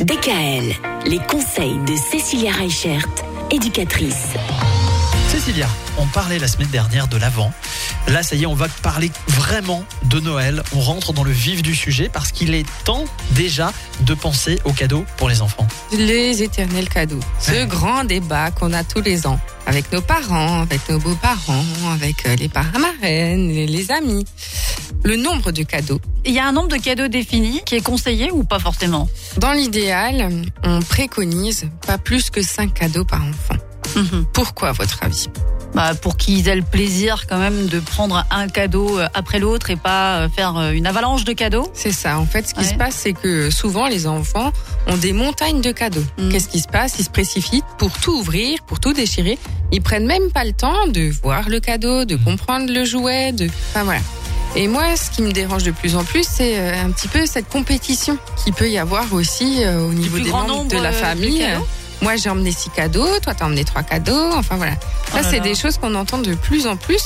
DKL, les conseils de Cécilia Reichert, éducatrice. Cécilia, on parlait la semaine dernière de l'Avent. Là, ça y est, on va parler vraiment de Noël. On rentre dans le vif du sujet parce qu'il est temps déjà de penser aux cadeaux pour les enfants. Les éternels cadeaux. Ce grand débat qu'on a tous les ans avec nos parents, avec nos beaux-parents, avec euh, les parents marraines, les, les amis. Le nombre de cadeaux. Il y a un nombre de cadeaux défini qui est conseillé ou pas forcément Dans l'idéal, on préconise pas plus que 5 cadeaux par enfant. Mhm. Pourquoi, à votre avis? Bah, Pour qu'ils aient le plaisir quand même de prendre un cadeau euh, après l'autre et pas euh, faire euh, une avalanche de cadeaux. C'est ça. En fait, ce qui Ouais. se passe, c'est que souvent, les enfants ont des montagnes de cadeaux. Mm. Qu'est-ce qui se passe? Ils se précipitent pour tout ouvrir, pour tout déchirer. Ils prennent même pas le temps de voir le cadeau, de comprendre le jouet, de. Enfin voilà. Et moi, ce qui me dérange de plus en plus, c'est euh, un petit peu cette compétition qui peut y avoir aussi euh, au niveau des membres de la famille. Moi, j'ai emmené six cadeaux, toi, t'as emmené trois cadeaux. Enfin voilà. Oh Ça, là c'est des choses qu'on entend de plus en plus.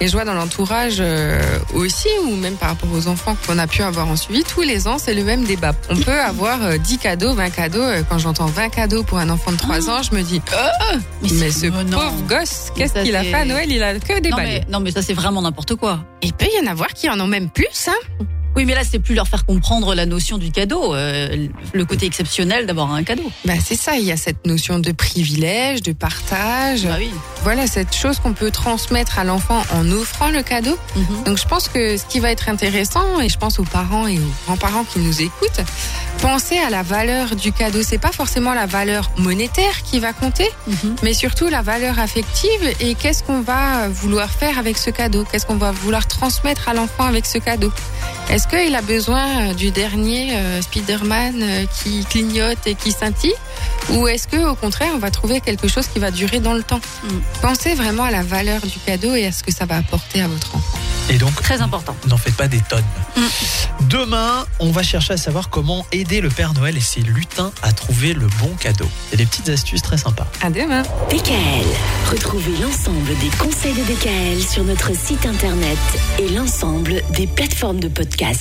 Et je vois dans l'entourage euh, aussi, ou même par rapport aux enfants qu'on a pu avoir en suivi, tous les ans, c'est le même débat. On peut avoir euh, 10 cadeaux, 20 cadeaux. Euh, Quand j'entends 20 cadeaux pour un enfant de 3 ans, je me dis, oh, mais ce Oh non. pauvre gosse, qu'est-ce qu'il a fait à Noël? Il a que des non mais, non mais ça c'est vraiment n'importe quoi. Il peut y en avoir qui en ont même plus, hein Oui mais là c'est plus leur faire comprendre la notion du cadeau, euh, le côté exceptionnel d'avoir un cadeau. bah, C'est ça, il y a cette notion de privilège, de partage. Bah oui. Voilà, cette chose qu'on peut transmettre à l'enfant en offrant le cadeau. Mhm. Donc je pense que ce qui va être intéressant, et je pense aux parents et aux grands-parents qui nous écoutent, penser à la valeur du cadeau. C'est pas forcément la valeur monétaire qui va compter, Mhm. mais surtout la valeur affective et qu'est-ce qu'on va vouloir faire avec ce cadeau, qu'est-ce qu'on va vouloir transmettre à l'enfant avec ce cadeau? Est-ce qu'il a besoin euh, du dernier euh, Spider-Man euh, qui clignote et qui scintille? Ou est-ce que au contraire on va trouver quelque chose qui va durer dans le temps? Mm. Pensez vraiment à la valeur du cadeau et à ce que ça va apporter à votre enfant. Et donc, Très important. n'en faites pas des tonnes. Mm. Demain, on va chercher à savoir comment aider le Père Noël et ses lutins à trouver le bon cadeau. Il y a des petites astuces très sympas. À demain. DKL. Retrouvez l'ensemble des conseils de DKL sur notre site internet et l'ensemble des plateformes de podcast.